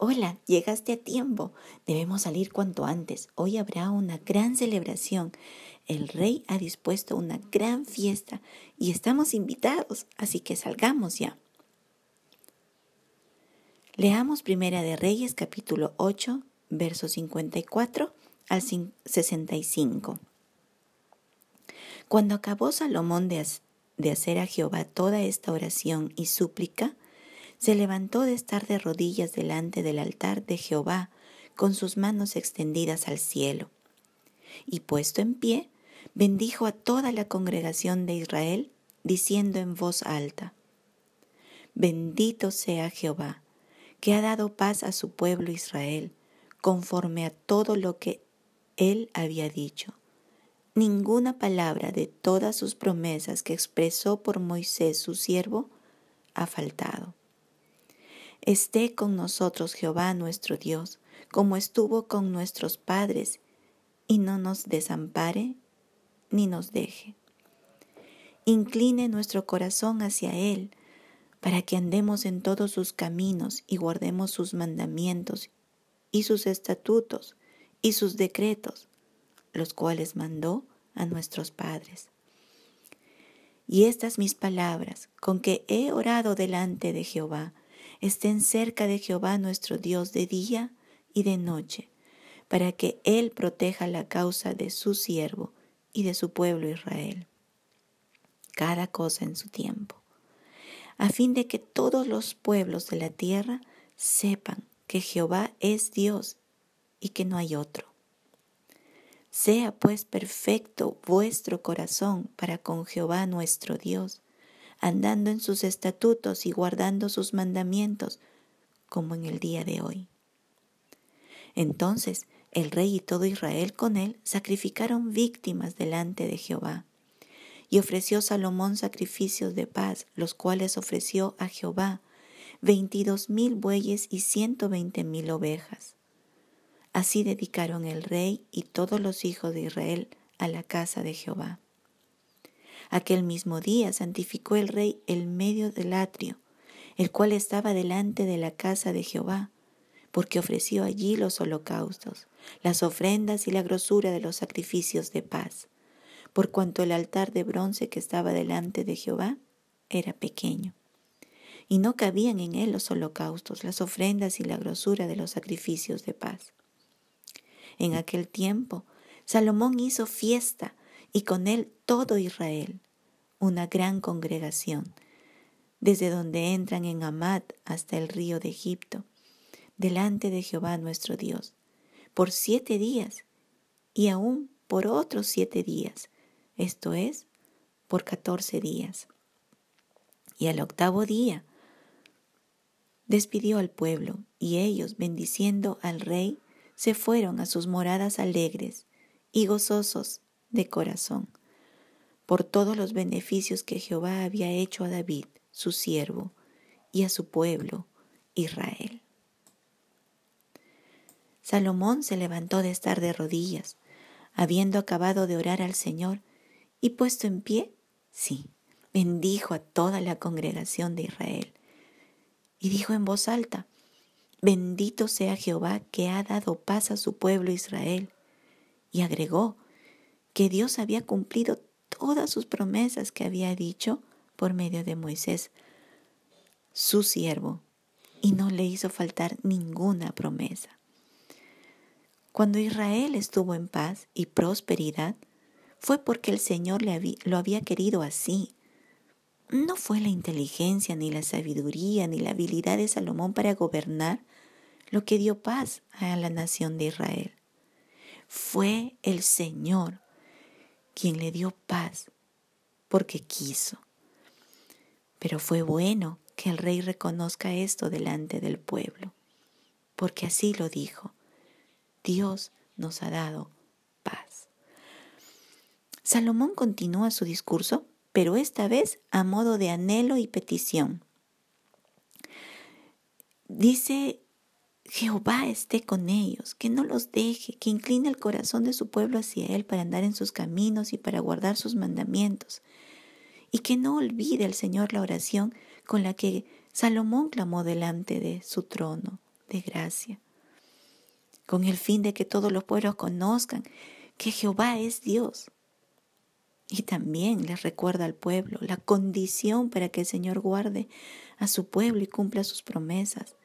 Hola, llegaste a tiempo. Debemos salir cuanto antes. Hoy habrá una gran celebración. El rey ha dispuesto una gran fiesta y estamos invitados, así que salgamos ya. Leamos Primera de Reyes capítulo 8, versos 54 al 65. Cuando acabó Salomón de, de hacer a Jehová toda esta oración y súplica, se levantó de estar de rodillas delante del altar de Jehová con sus manos extendidas al cielo. Y puesto en pie, bendijo a toda la congregación de Israel, diciendo en voz alta, Bendito sea Jehová, que ha dado paz a su pueblo Israel, conforme a todo lo que él había dicho. Ninguna palabra de todas sus promesas que expresó por Moisés su siervo ha faltado. Esté con nosotros Jehová nuestro Dios, como estuvo con nuestros padres, y no nos desampare ni nos deje. Incline nuestro corazón hacia Él, para que andemos en todos sus caminos y guardemos sus mandamientos y sus estatutos y sus decretos, los cuales mandó a nuestros padres. Y estas mis palabras, con que he orado delante de Jehová, estén cerca de Jehová nuestro Dios de día y de noche, para que Él proteja la causa de su siervo y de su pueblo Israel. Cada cosa en su tiempo, a fin de que todos los pueblos de la tierra sepan que Jehová es Dios y que no hay otro. Sea pues perfecto vuestro corazón para con Jehová nuestro Dios, andando en sus estatutos y guardando sus mandamientos, como en el día de hoy. Entonces el rey y todo Israel con él sacrificaron víctimas delante de Jehová. Y ofreció Salomón sacrificios de paz, los cuales ofreció a Jehová veintidós mil bueyes y ciento veinte mil ovejas. Así dedicaron el rey y todos los hijos de Israel a la casa de Jehová. Aquel mismo día santificó el rey el medio del atrio, el cual estaba delante de la casa de Jehová, porque ofreció allí los holocaustos, las ofrendas y la grosura de los sacrificios de paz, por cuanto el altar de bronce que estaba delante de Jehová era pequeño, y no cabían en él los holocaustos, las ofrendas y la grosura de los sacrificios de paz. En aquel tiempo, Salomón hizo fiesta y con él todo Israel, una gran congregación, desde donde entran en Amad hasta el río de Egipto, delante de Jehová nuestro Dios, por siete días y aún por otros siete días, esto es, por catorce días. Y al octavo día despidió al pueblo, y ellos, bendiciendo al rey, se fueron a sus moradas alegres y gozosos de corazón por todos los beneficios que Jehová había hecho a David, su siervo, y a su pueblo, Israel. Salomón se levantó de estar de rodillas, habiendo acabado de orar al Señor, y puesto en pie, sí, bendijo a toda la congregación de Israel. Y dijo en voz alta, Bendito sea Jehová que ha dado paz a su pueblo Israel. Y agregó, que Dios había cumplido todas sus promesas que había dicho por medio de Moisés, su siervo, y no le hizo faltar ninguna promesa. Cuando Israel estuvo en paz y prosperidad, fue porque el Señor lo había querido así. No fue la inteligencia, ni la sabiduría, ni la habilidad de Salomón para gobernar lo que dio paz a la nación de Israel. Fue el Señor quien le dio paz porque quiso. Pero fue bueno que el rey reconozca esto delante del pueblo, porque así lo dijo. Dios nos ha dado paz. Salomón continúa su discurso, pero esta vez a modo de anhelo y petición. Dice Jehová esté con ellos, que no los deje, que incline el corazón de su pueblo hacia Él para andar en sus caminos y para guardar sus mandamientos, y que no olvide el Señor la oración con la que Salomón clamó delante de su trono, de gracia, con el fin de que todos los pueblos conozcan que Jehová es Dios. Y también les recuerda al pueblo la condición para que el Señor guarde a su pueblo y cumpla sus promesas.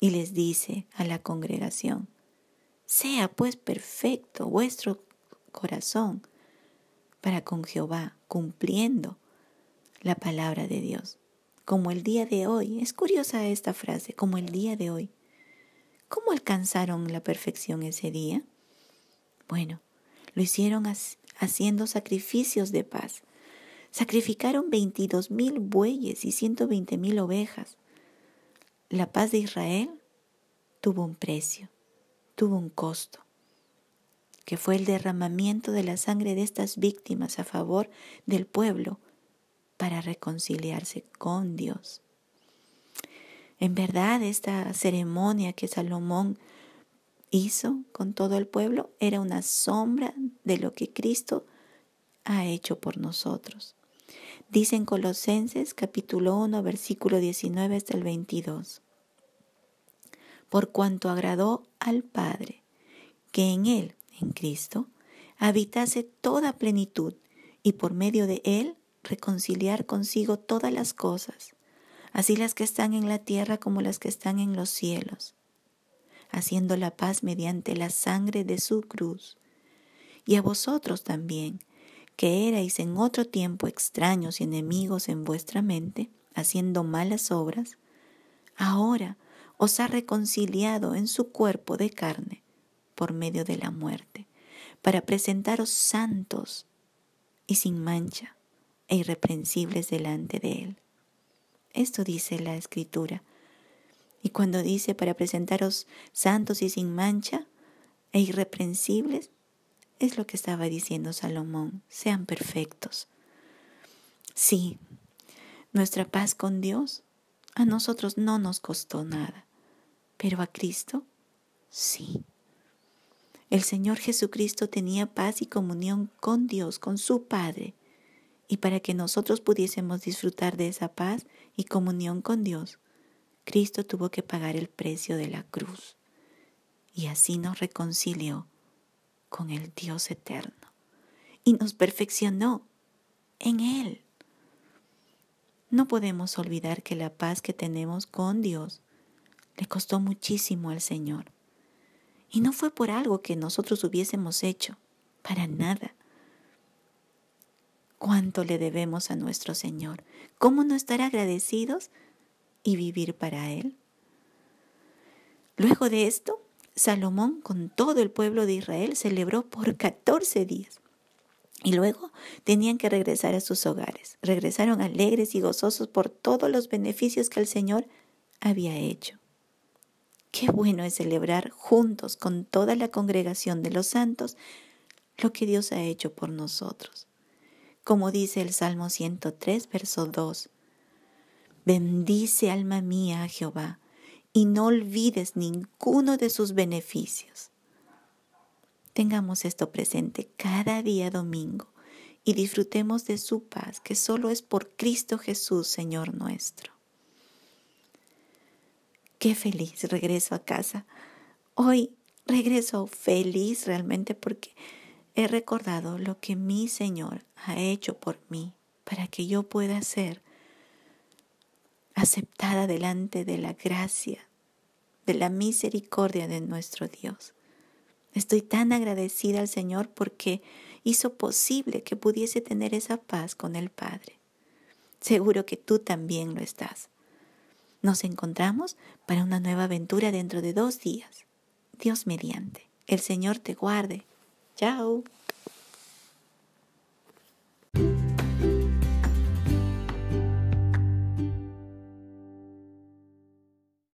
Y les dice a la congregación, sea pues perfecto vuestro corazón para con Jehová, cumpliendo la palabra de Dios. Como el día de hoy, es curiosa esta frase, como el día de hoy. ¿Cómo alcanzaron la perfección ese día? Bueno, lo hicieron haciendo sacrificios de paz. Sacrificaron 22 mil bueyes y 120 mil ovejas. La paz de Israel tuvo un precio, tuvo un costo, que fue el derramamiento de la sangre de estas víctimas a favor del pueblo para reconciliarse con Dios. En verdad, esta ceremonia que Salomón hizo con todo el pueblo era una sombra de lo que Cristo ha hecho por nosotros. Dice en Colosenses capítulo 1 versículo 19 hasta el 22. Por cuanto agradó al Padre que en Él, en Cristo, habitase toda plenitud y por medio de Él reconciliar consigo todas las cosas, así las que están en la tierra como las que están en los cielos haciendo la paz mediante la sangre de su cruz. Y a vosotros también, que erais en otro tiempo extraños y enemigos en vuestra mente, haciendo malas obras, ahora os ha reconciliado en su cuerpo de carne por medio de la muerte, para presentaros santos y sin mancha e irreprensibles delante de Él. Esto dice la Escritura y cuando dice para presentaros santos y sin mancha e irreprensibles, es lo que estaba diciendo Salomón, sean perfectos. Sí, nuestra paz con Dios a nosotros no nos costó nada, pero a Cristo sí. El Señor Jesucristo tenía paz y comunión con Dios, con su Padre, y para que nosotros pudiésemos disfrutar de esa paz y comunión con Dios, Cristo tuvo que pagar el precio de la cruz y así nos reconcilió con el Dios eterno y nos perfeccionó en Él. No podemos olvidar que la paz que tenemos con Dios le costó muchísimo al Señor. Y no fue por algo que nosotros hubiésemos hecho, para nada. ¿Cuánto le debemos a nuestro Señor? ¿Cómo no estar agradecidos y vivir para Él. Luego de esto, Salomón con todo el pueblo de Israel celebró por 14 días. Y luego tenían que regresar a sus hogares. Regresaron alegres y gozosos por todos los beneficios que el Señor había hecho. Qué bueno es celebrar juntos con toda la congregación de los santos lo que Dios ha hecho por nosotros. Como dice el Salmo 103, verso 2, Bendice alma mía a Jehová y no olvides ninguno de sus beneficios. Tengamos esto presente cada día domingo y disfrutemos de su paz, que solo es por Cristo Jesús, Señor nuestro. Qué feliz regreso a casa. Hoy regreso feliz realmente porque he recordado lo que mi Señor ha hecho por mí para que yo pueda ser aceptada delante de la gracia, de la misericordia de nuestro Dios. Estoy tan agradecida al Señor porque hizo posible que pudiese tener esa paz con el Padre. Seguro que tú también lo estás. Nos encontramos para una nueva aventura dentro de dos días. Dios mediante. El Señor te guarde. Chao.